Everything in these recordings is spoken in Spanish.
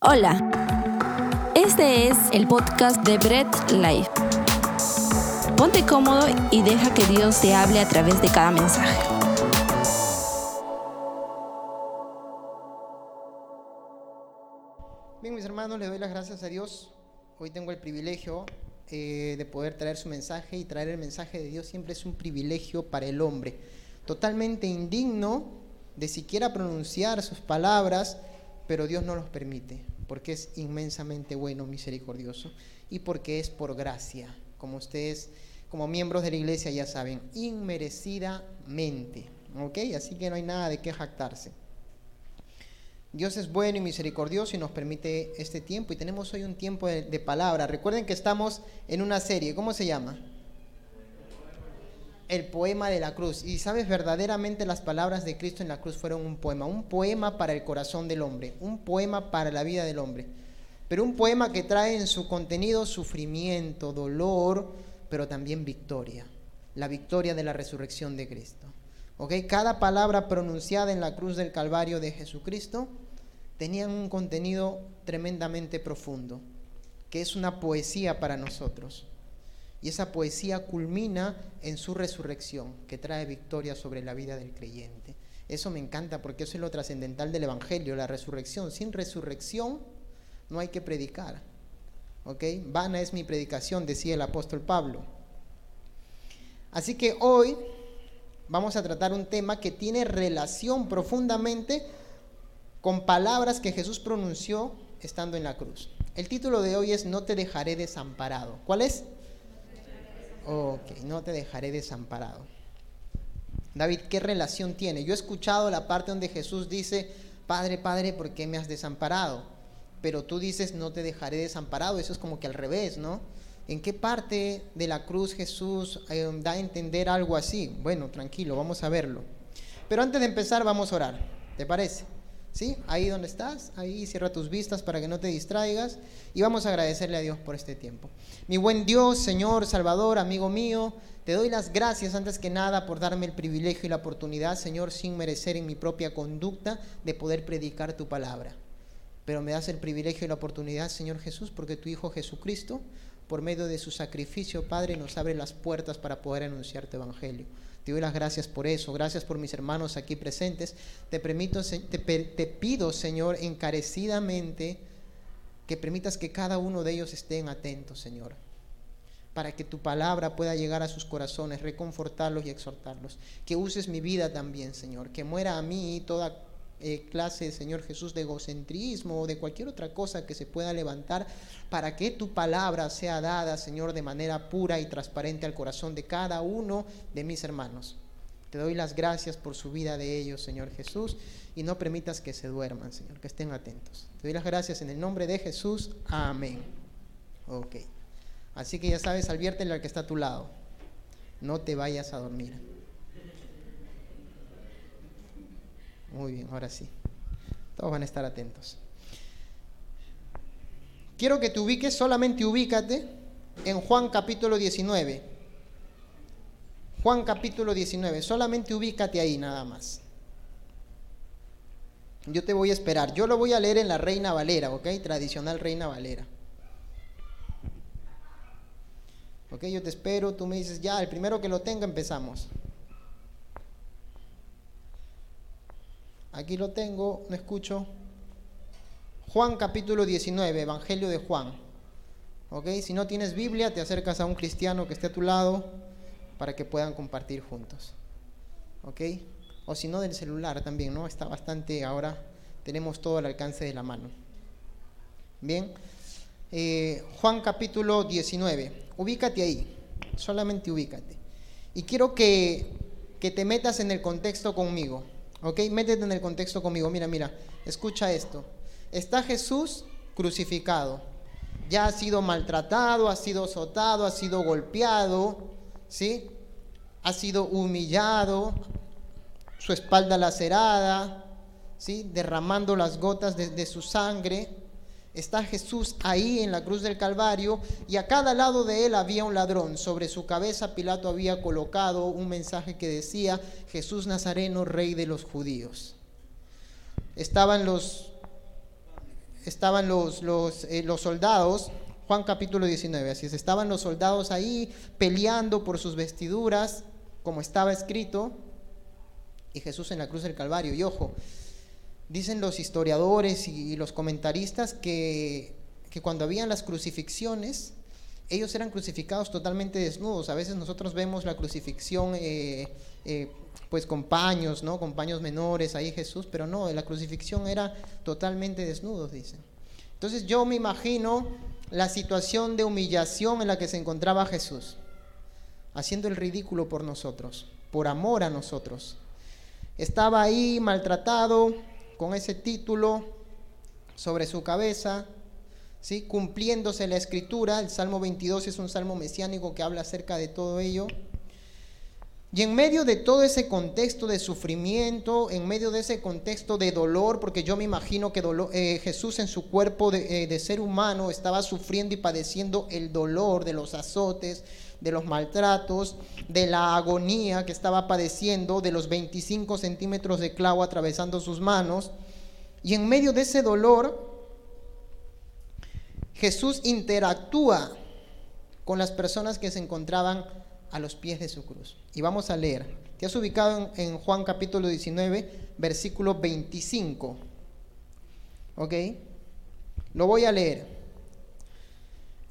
Hola, este es el podcast de Bread Life. Ponte cómodo y deja que Dios te hable a través de cada mensaje. Bien, mis hermanos, les doy las gracias a Dios. Hoy tengo el privilegio eh, de poder traer su mensaje y traer el mensaje de Dios siempre es un privilegio para el hombre. Totalmente indigno de siquiera pronunciar sus palabras, pero Dios no los permite, porque es inmensamente bueno, misericordioso, y porque es por gracia, como ustedes, como miembros de la iglesia ya saben, inmerecidamente. ¿Ok? Así que no hay nada de qué jactarse. Dios es bueno y misericordioso y nos permite este tiempo. Y tenemos hoy un tiempo de, de palabra. Recuerden que estamos en una serie. ¿Cómo se llama? El poema de la cruz. Y sabes, verdaderamente las palabras de Cristo en la cruz fueron un poema, un poema para el corazón del hombre, un poema para la vida del hombre. Pero un poema que trae en su contenido sufrimiento, dolor, pero también victoria, la victoria de la resurrección de Cristo. ¿Ok? Cada palabra pronunciada en la cruz del Calvario de Jesucristo tenía un contenido tremendamente profundo, que es una poesía para nosotros. Y esa poesía culmina en su resurrección, que trae victoria sobre la vida del creyente. Eso me encanta porque eso es lo trascendental del Evangelio, la resurrección. Sin resurrección no hay que predicar. ¿Ok? Vana es mi predicación, decía el apóstol Pablo. Así que hoy vamos a tratar un tema que tiene relación profundamente con palabras que Jesús pronunció estando en la cruz. El título de hoy es No te dejaré desamparado. ¿Cuál es? Ok, no te dejaré desamparado. David, ¿qué relación tiene? Yo he escuchado la parte donde Jesús dice, Padre, Padre, ¿por qué me has desamparado? Pero tú dices, no te dejaré desamparado. Eso es como que al revés, ¿no? ¿En qué parte de la cruz Jesús eh, da a entender algo así? Bueno, tranquilo, vamos a verlo. Pero antes de empezar, vamos a orar. ¿Te parece? ¿Sí? Ahí donde estás, ahí cierra tus vistas para que no te distraigas y vamos a agradecerle a Dios por este tiempo. Mi buen Dios, Señor, Salvador, amigo mío, te doy las gracias antes que nada por darme el privilegio y la oportunidad, Señor, sin merecer en mi propia conducta de poder predicar tu palabra. Pero me das el privilegio y la oportunidad, Señor Jesús, porque tu Hijo Jesucristo, por medio de su sacrificio, Padre, nos abre las puertas para poder anunciar tu evangelio. Te doy las gracias por eso. Gracias por mis hermanos aquí presentes. Te, permito, te, pido, Señor, encarecidamente que permitas que cada uno de ellos estén atentos, Señor para que tu palabra pueda llegar a sus corazones, reconfortarlos y exhortarlos. Que uses mi vida también, Señor, que muera a mí toda eh, clase, Señor Jesús, de egocentrismo o de cualquier otra cosa que se pueda levantar para que tu palabra sea dada, Señor, de manera pura y transparente al corazón de cada uno de mis hermanos. Te doy las gracias por su vida de ellos, Señor Jesús, y no permitas que se duerman, Señor, que estén atentos. Te doy las gracias en el nombre de Jesús. Amén. Ok. Así que ya sabes, adviértele al que está a tu lado. No te vayas a dormir. Muy bien, ahora sí. Todos van a estar atentos. Quiero que te ubiques, solamente ubícate en Juan capítulo 19. Juan capítulo 19, solamente ubícate ahí nada más. Yo te voy a esperar. Yo lo voy a leer en la Reina Valera, ¿ok? Tradicional Reina Valera. Ok, yo te espero, tú me dices, ya, el primero que lo tenga empezamos. Aquí lo tengo, no escucho. Juan capítulo 19, Evangelio de Juan. ¿Ok? Si no tienes Biblia, te acercas a un cristiano que esté a tu lado para que puedan compartir juntos. ¿Ok? O si no, del celular también, ¿no? Está bastante, ahora tenemos todo al alcance de la mano. Bien. Eh, Juan capítulo 19. Ubícate ahí, solamente ubícate. Y quiero que, que te metas en el contexto conmigo. ¿Ok? Métete en el contexto conmigo. Mira, mira, escucha esto. Está Jesús crucificado. Ya ha sido maltratado, ha sido azotado, ha sido golpeado, ¿sí? Ha sido humillado, su espalda lacerada, ¿sí? Derramando las gotas de, de su sangre. Está Jesús ahí en la cruz del Calvario y a cada lado de él había un ladrón. Sobre su cabeza Pilato había colocado un mensaje que decía, Jesús Nazareno, rey de los judíos. Estaban los, estaban los, los, eh, los soldados, Juan capítulo 19, así es, estaban los soldados ahí peleando por sus vestiduras, como estaba escrito, y Jesús en la cruz del Calvario. Y ojo, dicen los historiadores y los comentaristas que, que cuando habían las crucifixiones, ellos eran crucificados totalmente desnudos. A veces nosotros vemos la crucifixión eh, eh, pues con paños, ¿no? Con paños menores ahí Jesús, pero no, la crucifixión era totalmente desnudos, dicen. Entonces yo me imagino la situación de humillación en la que se encontraba Jesús, haciendo el ridículo por nosotros, por amor a nosotros. Estaba ahí maltratado con ese título sobre su cabeza, ¿sí? cumpliéndose la escritura. El Salmo 22 es un salmo mesiánico que habla acerca de todo ello. Y en medio de todo ese contexto de sufrimiento, en medio de ese contexto de dolor, porque yo me imagino que eh, Jesús en su cuerpo eh, de ser humano estaba sufriendo y padeciendo el dolor de los azotes, de los maltratos, de la agonía que estaba padeciendo, de los 25 centímetros de clavo atravesando sus manos. Y en medio de ese dolor, Jesús interactúa con las personas que se encontraban a los pies de su cruz. Y vamos a leer. Te has ubicado en, Juan capítulo 19, versículo 25. ¿Ok? Lo voy a leer.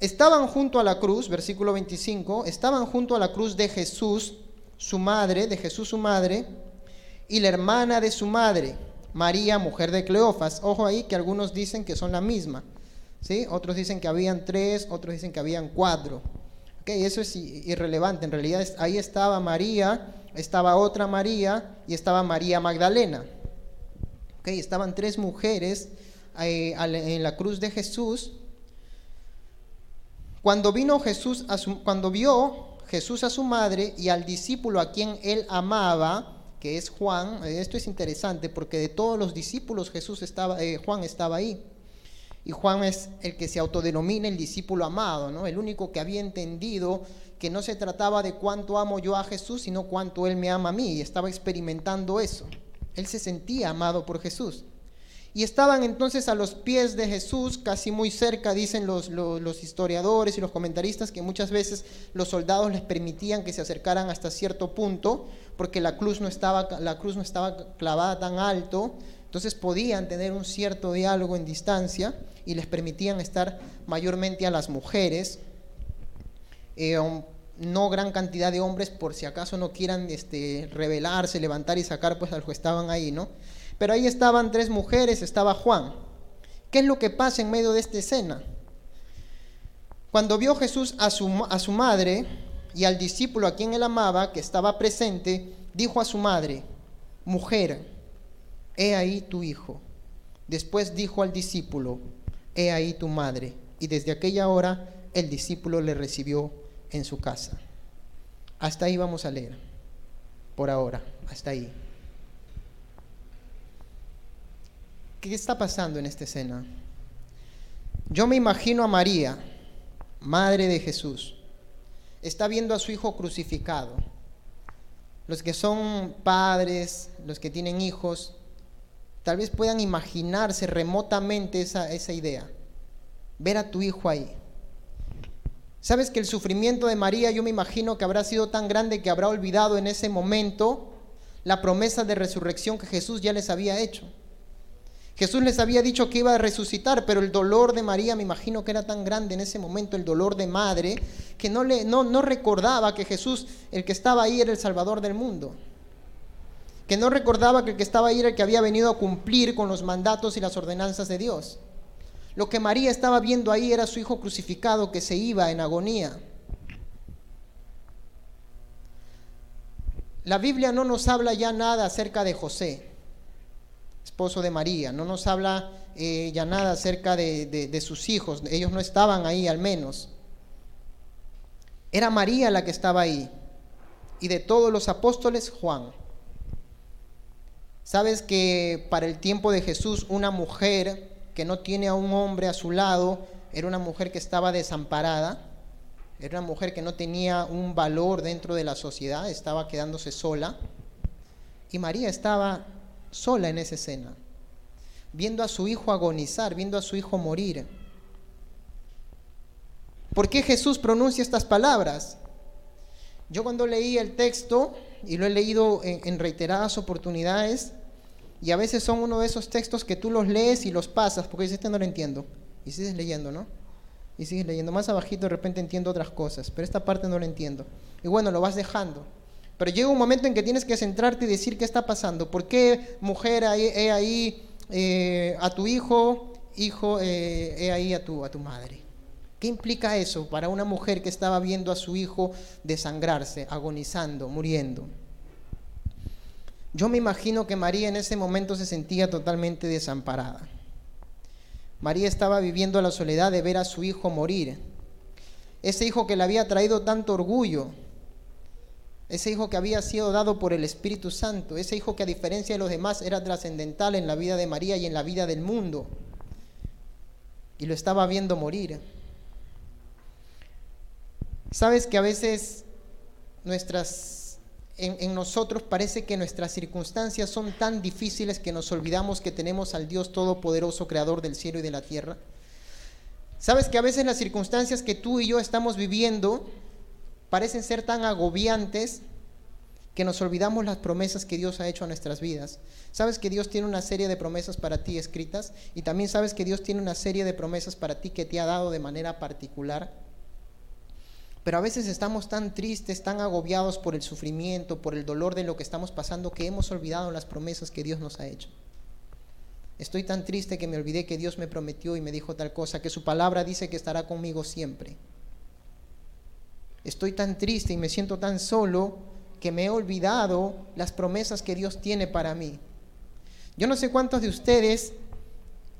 Estaban junto a la cruz, versículo 25, estaban junto a la cruz de Jesús, su madre, de Jesús su madre, y la hermana de su madre, María, mujer de Cleofas. Ojo ahí que algunos dicen que son la misma. ¿sí? Otros dicen que habían tres, otros dicen que habían cuatro. Okay, eso es irrelevante, en realidad ahí estaba María, estaba otra María y estaba María Magdalena. Okay, estaban tres mujeres eh, en la cruz de Jesús. Cuando vino Jesús, a cuando vio Jesús a su madre y al discípulo a quien él amaba, que es Juan, eh, esto es interesante porque de todos los discípulos Jesús estaba, eh, Juan estaba ahí. Y Juan es el que se autodenomina el discípulo amado, ¿no? El único que había entendido que no se trataba de cuánto amo yo a Jesús, sino cuánto Él me ama a mí. Y estaba experimentando eso. Él se sentía amado por Jesús. Y estaban entonces a los pies de Jesús, casi muy cerca, dicen los, historiadores y los comentaristas, que muchas veces los soldados les permitían que se acercaran hasta cierto punto, porque la cruz no estaba, la cruz no estaba clavada tan alto, entonces podían tener un cierto diálogo en distancia y les permitían estar mayormente a las mujeres, eh, no gran cantidad de hombres por si acaso no quieran este, rebelarse, levantar y sacar pues a los que estaban ahí, ¿no? Pero ahí estaban tres mujeres, estaba Juan. ¿Qué es lo que pasa en medio de esta escena? Cuando vio Jesús a su, a su madre y al discípulo a quien él amaba, que estaba presente, dijo a su madre, mujer, he ahí tu hijo. Después dijo al discípulo, he ahí tu madre. Y desde aquella hora el discípulo le recibió en su casa. Hasta ahí vamos a leer, por ahora, hasta ahí. ¿Qué está pasando en esta escena? Yo me imagino a María, madre de Jesús, está viendo a su hijo crucificado. Los que son padres, los que tienen hijos, tal vez puedan imaginarse remotamente esa, esa idea. Ver a tu hijo ahí. Sabes que el sufrimiento de María yo me imagino que habrá sido tan grande que habrá olvidado en ese momento la promesa de resurrección que Jesús ya les había hecho. Jesús les había dicho que iba a resucitar, pero el dolor de María me imagino que era tan grande en ese momento, el dolor de madre, que no, le, no, no recordaba que Jesús, el que estaba ahí, era el Salvador del mundo que no recordaba que el que estaba ahí era el que había venido a cumplir con los mandatos y las ordenanzas de Dios. Lo que María estaba viendo ahí era su hijo crucificado que se iba en agonía. La Biblia no nos habla ya nada acerca de José, esposo de María, no nos habla eh, ya nada acerca de, de sus hijos, ellos no estaban ahí al menos. Era María la que estaba ahí, y de todos los apóstoles, Juan. Sabes que para el tiempo de Jesús una mujer que no tiene a un hombre a su lado era una mujer que estaba desamparada, era una mujer que no tenía un valor dentro de la sociedad, estaba quedándose sola. Y María estaba sola en esa escena. viendo a su hijo agonizar, viendo a su hijo morir. ¿Por qué Jesús pronuncia estas palabras? Yo cuando leí el texto, y lo he leído en, reiteradas oportunidades, y a veces son uno de esos textos que tú los lees y los pasas, porque dices, este no lo entiendo, y sigues leyendo, ¿no? Y sigues leyendo. Más abajito de repente entiendo otras cosas, pero esta parte no la entiendo. Y bueno, lo vas dejando. Pero llega un momento en que tienes que centrarte y decir qué está pasando. ¿Por qué mujer he ahí eh, a tu hijo, hijo, eh, he ahí a tu, a tu madre? ¿Qué implica eso para una mujer que estaba viendo a su hijo desangrarse, agonizando, muriendo? Yo me imagino que María en ese momento se sentía totalmente desamparada. María estaba viviendo la soledad de ver a su hijo morir. Ese hijo que le había traído tanto orgullo, ese hijo que había sido dado por el Espíritu Santo, ese hijo que a diferencia de los demás era trascendental en la vida de María y en la vida del mundo. Y lo estaba viendo morir. Sabes que a veces nuestras, en, en, nosotros parece que nuestras circunstancias son tan difíciles que nos olvidamos que tenemos al Dios Todopoderoso, Creador del cielo y de la tierra. Sabes que a veces las circunstancias que tú y yo estamos viviendo parecen ser tan agobiantes que nos olvidamos las promesas que Dios ha hecho a nuestras vidas. Sabes que Dios tiene una serie de promesas para ti escritas y también sabes que Dios tiene una serie de promesas para ti que te ha dado de manera particular. Pero a veces estamos tan tristes, tan agobiados por el sufrimiento, por el dolor de lo que estamos pasando, que hemos olvidado las promesas que Dios nos ha hecho. Estoy tan triste que me olvidé que Dios me prometió y me dijo tal cosa, que su palabra dice que estará conmigo siempre. Estoy tan triste y me siento tan solo que me he olvidado las promesas que Dios tiene para mí. Yo no sé cuántos de ustedes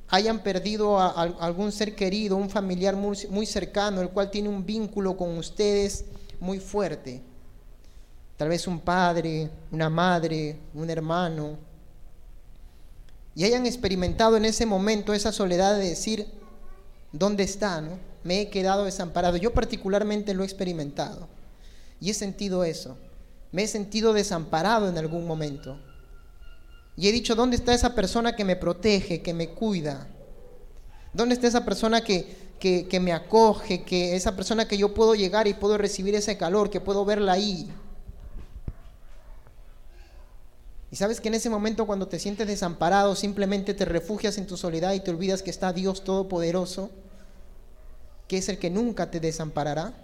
hayan perdido a, algún ser querido, un familiar muy, muy cercano, el cual tiene un vínculo con ustedes muy fuerte. Tal vez un padre, una madre, un hermano. Y hayan experimentado en ese momento esa soledad de decir, ¿dónde está? No? Me he quedado desamparado. Yo particularmente lo he experimentado y he sentido eso. Me he sentido desamparado en algún momento. Y he dicho, ¿dónde está esa persona que me protege, que me cuida? ¿Dónde está esa persona que, que, me acoge, que esa persona que yo puedo llegar y puedo recibir ese calor, que puedo verla ahí? Y sabes que en ese momento cuando te sientes desamparado, simplemente te refugias en tu soledad y te olvidas que está Dios Todopoderoso que es el que nunca te desamparará,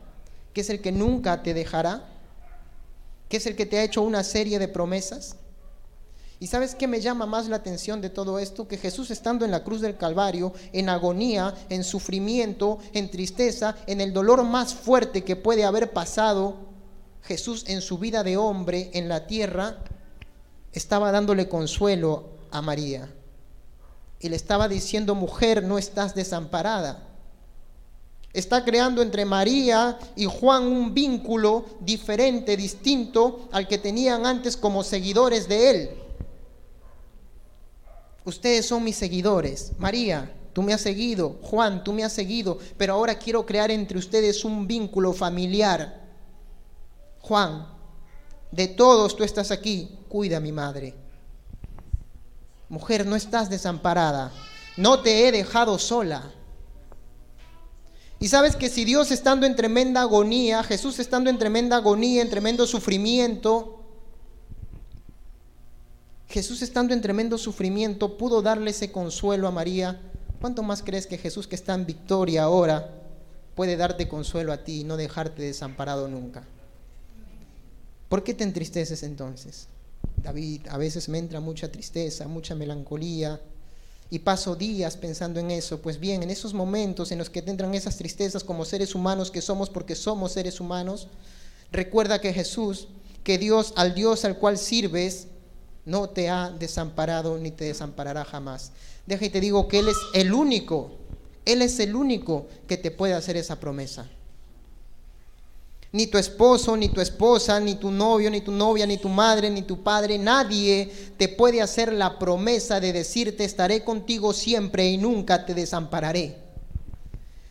que es el que nunca te dejará, que es el que te ha hecho una serie de promesas. ¿Y sabes qué me llama más la atención de todo esto? Que Jesús estando en la cruz del Calvario, en agonía, en sufrimiento, en tristeza, en el dolor más fuerte que puede haber pasado, Jesús en su vida de hombre en la tierra, estaba dándole consuelo a María. Y le estaba diciendo, mujer, no estás desamparada está creando entre María y Juan un vínculo diferente, distinto al que tenían antes como seguidores de él. Ustedes son mis seguidores. María, tú me has seguido. Juan, tú me has seguido. Pero ahora quiero crear entre ustedes un vínculo familiar. Juan, de todos tú estás aquí. Cuida a mi madre. Mujer, no estás desamparada. No te he dejado sola. Y sabes que si Dios estando en tremenda agonía, Jesús estando en tremenda agonía, en tremendo sufrimiento, Jesús estando en tremendo sufrimiento pudo darle ese consuelo a María, ¿cuánto más crees que Jesús que está en victoria ahora puede darte consuelo a ti y no dejarte desamparado nunca? ¿Por qué te entristeces entonces? David, a veces me entra mucha tristeza, mucha melancolía, y paso días pensando en eso. Pues bien, en esos momentos en los que tendrán esas tristezas como seres humanos que somos porque somos seres humanos, recuerda que Jesús, que Dios, al Dios al cual sirves, no te ha desamparado ni te desamparará jamás. Deja y te digo que Él es el único, Él es el único que te puede hacer esa promesa ni tu esposo, ni tu esposa, ni tu novio, ni tu novia, ni tu madre, ni tu padre, nadie te puede hacer la promesa de decirte estaré contigo siempre y nunca te desampararé.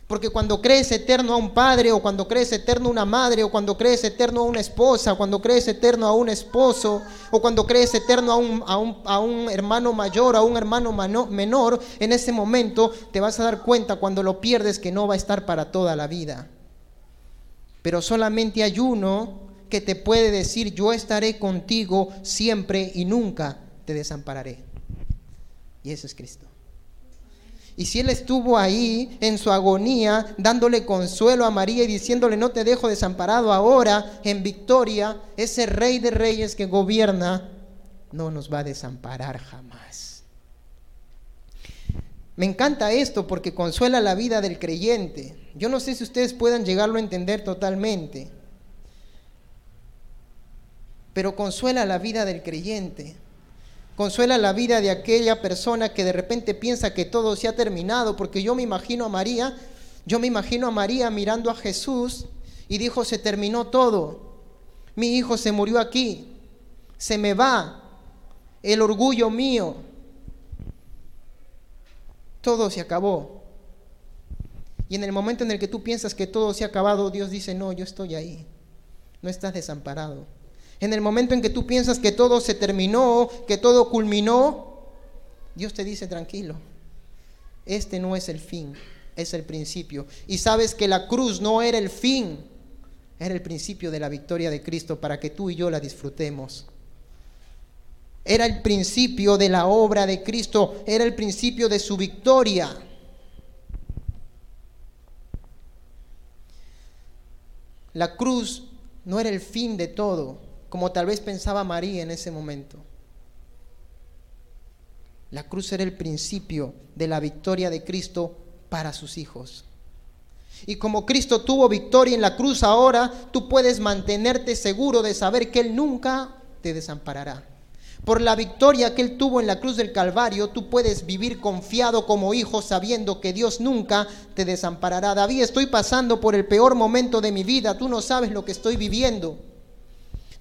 Porque cuando crees eterno a un padre, o cuando crees eterno a una madre, o cuando crees eterno a una esposa, cuando crees eterno a un esposo, o cuando crees eterno a un, a un, a un hermano mayor, a un hermano menor, en ese momento te vas a dar cuenta cuando lo pierdes que no va a estar para toda la vida. Pero solamente hay uno que te puede decir, yo estaré contigo siempre y nunca te desampararé. Y ese es Cristo. Y si Él estuvo ahí en su agonía, dándole consuelo a María y diciéndole, no te dejo desamparado ahora, en victoria, ese rey de reyes que gobierna, no nos va a desamparar jamás. Me encanta esto porque consuela la vida del creyente. Yo no sé si ustedes puedan llegarlo a entender totalmente, pero consuela la vida del creyente. Consuela la vida de aquella persona que de repente piensa que todo se ha terminado, porque yo me imagino a María, yo me imagino a María mirando a Jesús y dijo, se terminó todo. Mi hijo se murió aquí, se me va el orgullo mío. Todo se acabó. Y en el momento en el que tú piensas que todo se ha acabado, Dios dice, no, yo estoy ahí. No estás desamparado. En el momento en que tú piensas que todo se terminó, que todo culminó, Dios te dice tranquilo, este no es el fin, es el principio. Y sabes que la cruz no era el fin, era el principio de la victoria de Cristo para que tú y yo la disfrutemos. Era el principio de la obra de Cristo, era el principio de su victoria. La cruz no era el fin de todo, como tal vez pensaba María en ese momento. La cruz era el principio de la victoria de Cristo para sus hijos. Y como Cristo tuvo victoria en la cruz ahora, tú puedes mantenerte seguro de saber que Él nunca te desamparará. Por la victoria que Él tuvo en la cruz del Calvario, tú puedes vivir confiado como hijo sabiendo que Dios nunca te desamparará. David, estoy pasando por el peor momento de mi vida, tú no sabes lo que estoy viviendo.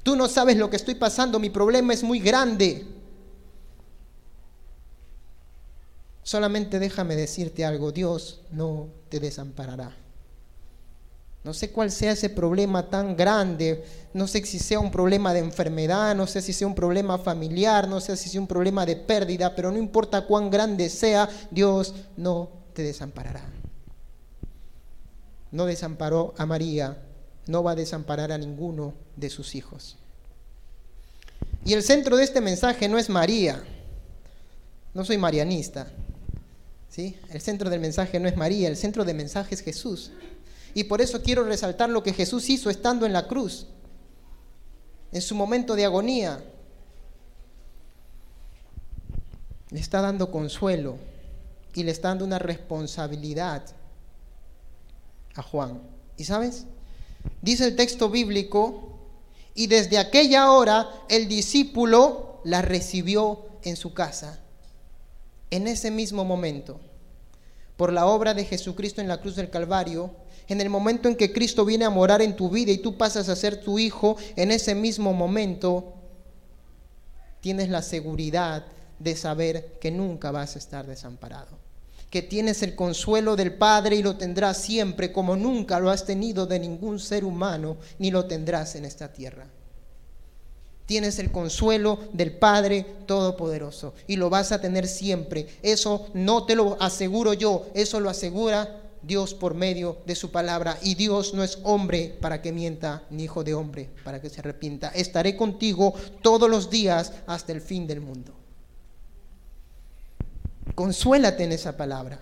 Tú no sabes lo que estoy pasando, mi problema es muy grande. Solamente déjame decirte algo, Dios no te desamparará. No sé cuál sea ese problema tan grande, no sé si sea un problema de enfermedad, no sé si sea un problema familiar, no sé si sea un problema de pérdida, pero no importa cuán grande sea, Dios no te desamparará. No desamparó a María, no va a desamparar a ninguno de sus hijos. Y el centro de este mensaje no es María. No soy marianista. ¿sí? El centro del mensaje no es María, el centro del mensaje es Jesús. Y por eso quiero resaltar lo que Jesús hizo estando en la cruz, en su momento de agonía. Le está dando consuelo y le está dando una responsabilidad a Juan. ¿Y sabes? Dice el texto bíblico, y desde aquella hora el discípulo la recibió en su casa. En ese mismo momento, por la obra de Jesucristo en la cruz del Calvario, en el momento en que Cristo viene a morar en tu vida y tú pasas a ser tu hijo, en ese mismo momento tienes la seguridad de saber que nunca vas a estar desamparado que tienes el consuelo del Padre y lo tendrás siempre como nunca lo has tenido de ningún ser humano ni lo tendrás en esta tierra. Tienes el consuelo del Padre Todopoderoso y lo vas a tener siempre. Eso no te lo aseguro yo, eso lo asegura Dios por medio de su palabra. Y Dios no es hombre para que mienta, ni hijo de hombre para que se arrepienta. Estaré contigo todos los días hasta el fin del mundo. Consuélate en esa palabra.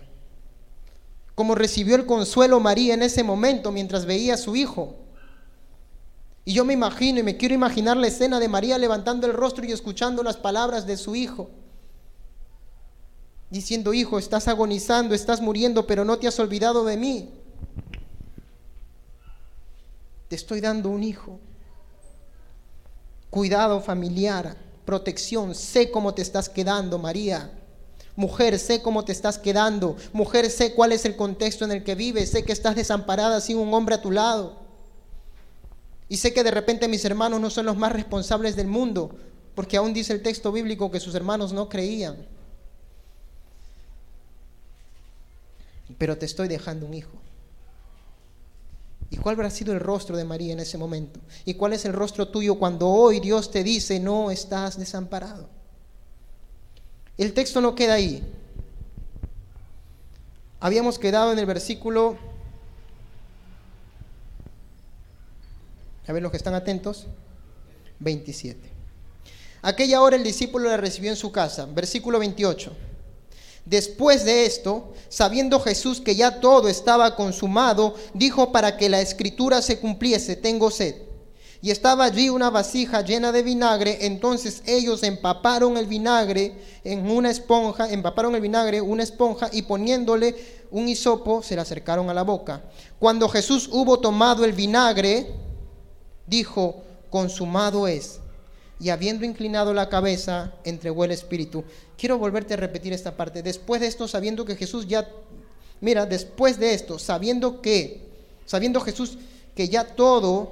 Como recibió el consuelo María en ese momento mientras veía a su hijo. Y yo me imagino y me quiero imaginar la escena de María levantando el rostro y escuchando las palabras de su hijo. Diciendo, hijo, estás agonizando, estás muriendo, pero no te has olvidado de mí. Te estoy dando un hijo. Cuidado familiar, protección. Sé cómo te estás quedando, María. Mujer, sé cómo te estás quedando. Mujer, sé cuál es el contexto en el que vives. Sé que estás desamparada sin un hombre a tu lado. Y sé que de repente mis hermanos no son los más responsables del mundo, porque aún dice el texto bíblico que sus hermanos no creían. Pero te estoy dejando un hijo. ¿Y cuál habrá sido el rostro de María en ese momento? ¿Y cuál es el rostro tuyo cuando hoy Dios te dice, no estás desamparado? El texto no queda ahí. Habíamos quedado en el versículo, a ver los que están atentos, 27. Aquella hora el discípulo la recibió en su casa, versículo 28. Después de esto, sabiendo Jesús que ya todo estaba consumado, dijo para que la escritura se cumpliese, tengo sed. Y estaba allí una vasija llena de vinagre, entonces ellos empaparon el vinagre en una esponja, empaparon el vinagre una esponja y poniéndole un hisopo se la acercaron a la boca. Cuando Jesús hubo tomado el vinagre, dijo, consumado es y habiendo inclinado la cabeza, entregó el espíritu. Quiero volverte a repetir esta parte. Después de esto, sabiendo que Jesús ya, mira, después de esto, sabiendo que, sabiendo Jesús que ya todo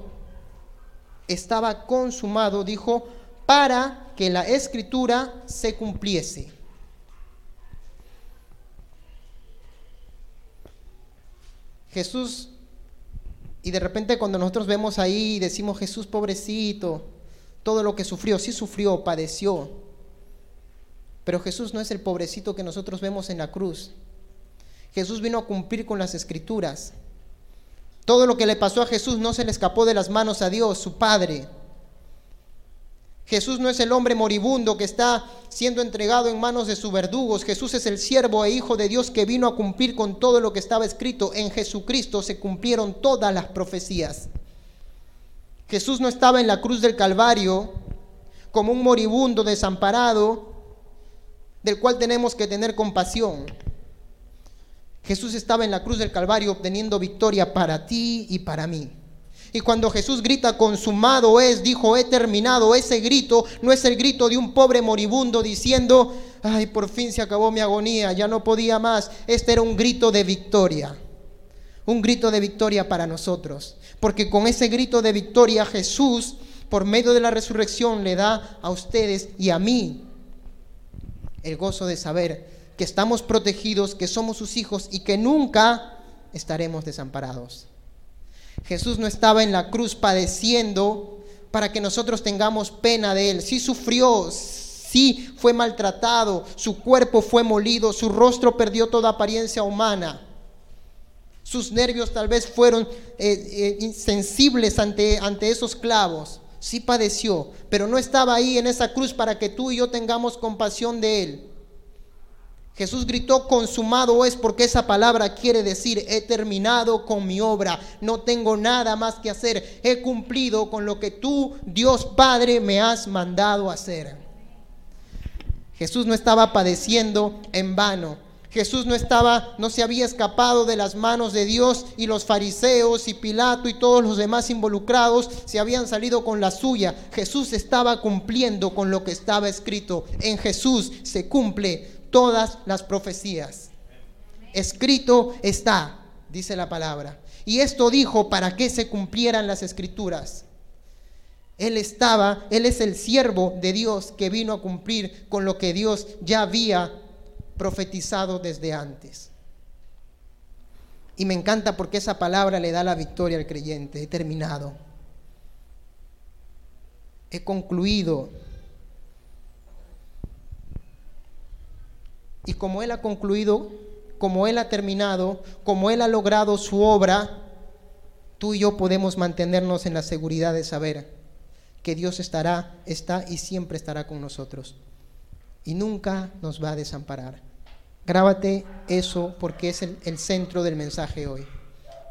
estaba consumado, dijo, para que la escritura se cumpliese. Jesús, y de repente cuando nosotros vemos ahí, decimos Jesús pobrecito, todo lo que sufrió, sí sufrió, padeció. Pero Jesús no es el pobrecito que nosotros vemos en la cruz. Jesús vino a cumplir con las escrituras. Todo lo que le pasó a Jesús no se le escapó de las manos a Dios, su Padre. Jesús no es el hombre moribundo que está siendo entregado en manos de sus verdugos. Jesús es el siervo e hijo de Dios que vino a cumplir con todo lo que estaba escrito. En Jesucristo se cumplieron todas las profecías. Jesús no estaba en la cruz del Calvario como un moribundo desamparado del cual tenemos que tener compasión. Jesús estaba en la cruz del Calvario obteniendo victoria para ti y para mí. Y cuando Jesús grita, consumado es, dijo, he terminado, ese grito no es el grito de un pobre moribundo diciendo, ay, por fin se acabó mi agonía, ya no podía más. Este era un grito de victoria un grito de victoria para nosotros. Porque con ese grito de victoria Jesús, por medio de la resurrección, le da a ustedes y a mí el gozo de saber que estamos protegidos, que somos sus hijos y que nunca estaremos desamparados. Jesús no estaba en la cruz padeciendo para que nosotros tengamos pena de él. Sí sufrió, sí fue maltratado, su cuerpo fue molido, su rostro perdió toda apariencia humana. Sus nervios tal vez fueron eh, eh, insensibles ante, ante esos clavos. Sí padeció, pero no estaba ahí en esa cruz para que tú y yo tengamos compasión de él. Jesús gritó, consumado es porque esa palabra quiere decir, he terminado con mi obra, no tengo nada más que hacer, he cumplido con lo que tú, Dios Padre, me has mandado hacer. Jesús no estaba padeciendo en vano. Jesús no estaba, no se había escapado de las manos de Dios y los fariseos y Pilato y todos los demás involucrados se habían salido con la suya. Jesús estaba cumpliendo con lo que estaba escrito. En Jesús se cumple todas las profecías. Escrito está, dice la palabra. Y esto dijo para que se cumplieran las escrituras. Él estaba, Él es el siervo de Dios que vino a cumplir con lo que Dios ya había profetizado desde antes. Y me encanta porque esa palabra le da la victoria al creyente. He terminado. He concluido. Y como Él ha concluido, como Él ha terminado, como Él ha logrado su obra, tú y yo podemos mantenernos en la seguridad de saber que Dios estará, está y siempre estará con nosotros. Y nunca nos va a desamparar. Grábate eso porque es el, centro del mensaje hoy.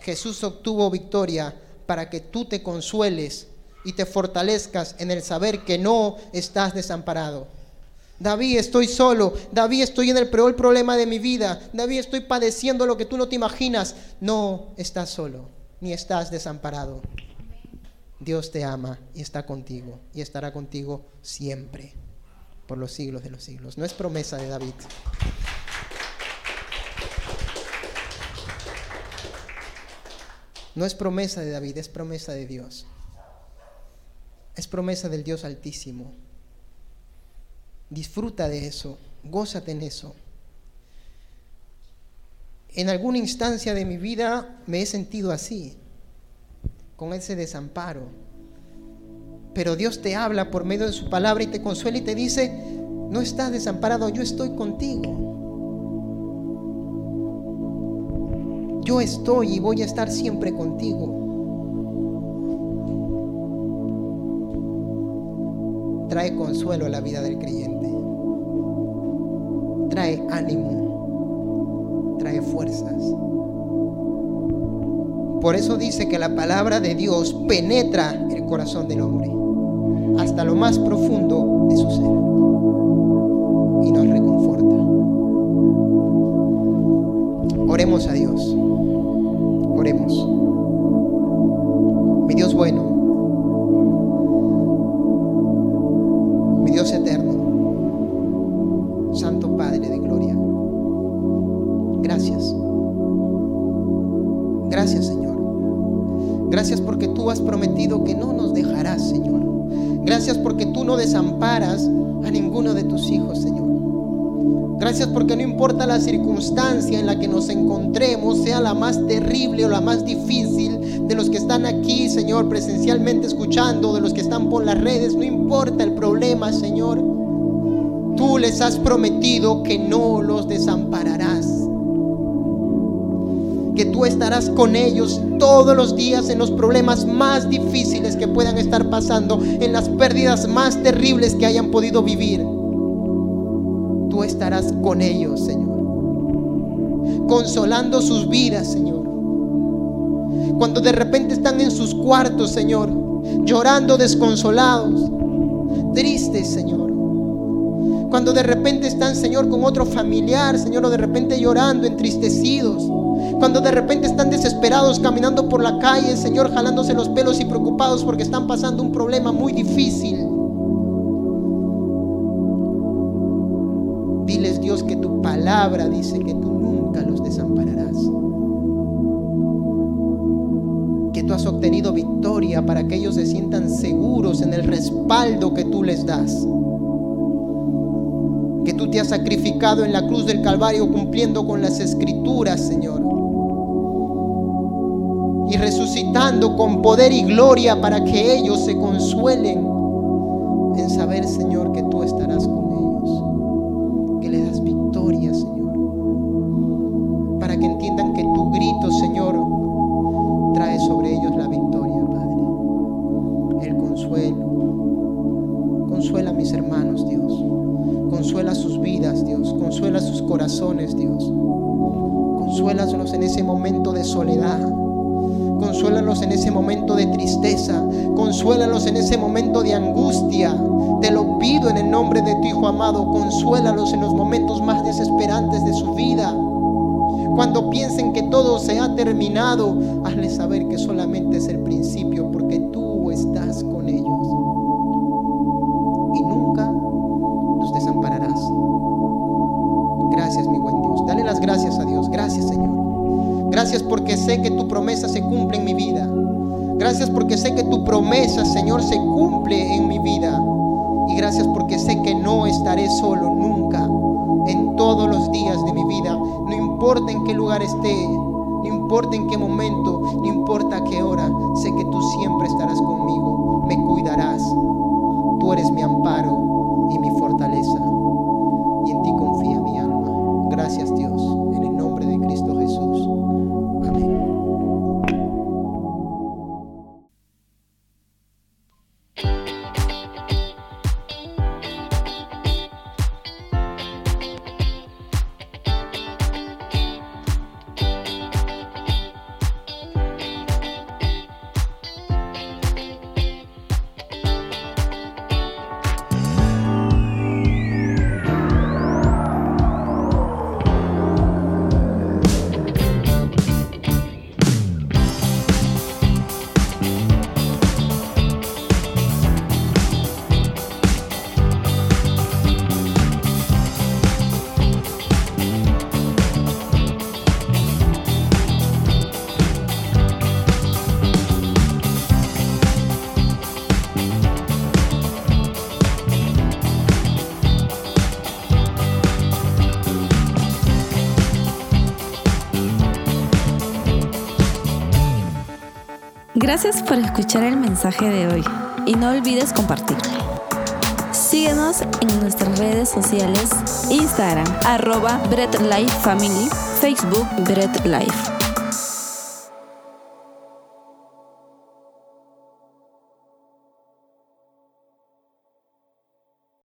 Jesús obtuvo victoria para que tú te consueles y te fortalezcas en el saber que no estás desamparado. David, estoy solo. David, estoy en el peor problema de mi vida. David, estoy padeciendo lo que tú no te imaginas. No estás solo, ni estás desamparado. Dios te ama y está contigo y estará contigo siempre, por los siglos de los siglos. No es promesa de David. No es promesa de David, es promesa de Dios. Es promesa del Dios altísimo. Disfruta de eso, gózate en eso. En alguna instancia de mi vida me he sentido así. con ese desamparo. Pero Dios te habla por medio de su palabra y te consuela y te dice, no estás desamparado, yo estoy contigo. Yo estoy y voy a estar siempre contigo. Trae consuelo a la vida del creyente. Trae ánimo. Trae fuerzas. Por eso dice que la palabra de Dios penetra el corazón del hombre hasta lo más profundo de su ser y nos reconforta. Oremos a Dios. La circunstancia en la que nos encontremos, sea la más terrible o la más difícil, de los que están aquí, Señor, presencialmente escuchando, de los que están por las redes, no importa el problema, Señor. Tú les has prometido que no los desampararás. Que tú estarás con ellos todos los días en los problemas más difíciles que puedan estar pasando, en las pérdidas más terribles que hayan podido vivir estarás con ellos, Señor. Consolando sus vidas, Señor. Cuando de repente están en sus cuartos, Señor, llorando desconsolados, tristes, Señor. Cuando de repente están, Señor, con otro familiar, Señor, o de repente llorando, entristecidos. Cuando de repente están desesperados caminando por la calle, Señor, jalándose los pelos y preocupados porque están pasando un problema muy difícil. palabra dice que tú obtenido victoria para que ellos se sientan seguros en el respaldo que tú les das. Que tú te has sacrificado en la cruz del Calvario cumpliendo con las escrituras, Señor. Y resucitando con poder y gloria para que ellos se consuelen en saber, Señor, que tú estarás con Consuélalos en ese momento de angustia. Te lo pido en el nombre de tu Hijo amado. Consuélalos en los momentos más desesperantes de su vida. Cuando piensen que todo se ha terminado, hazles saber que solamente es el principio porque tú estás con ellos. Y nunca los desampararás. Gracias, mi buen Dios. Dale las gracias a Dios. Gracias, Señor. Gracias porque sé que tu promesa se cumple en mi vida. Gracias porque sé que tu promesa, Señor, se cumple en mi vida. Y gracias porque sé que no estaré solo nunca en todos los días de mi vida. No importa en qué lugar esté, no importa en qué momento, no importa qué hora, sé que tú siempre estarás conmigo, me cuidarás. Tú eres mi amparo por escuchar el mensaje de hoy y no olvides compartirlo. Síguenos en nuestras redes sociales, Instagram, arroba Bread Life Family, Facebook Bread Life.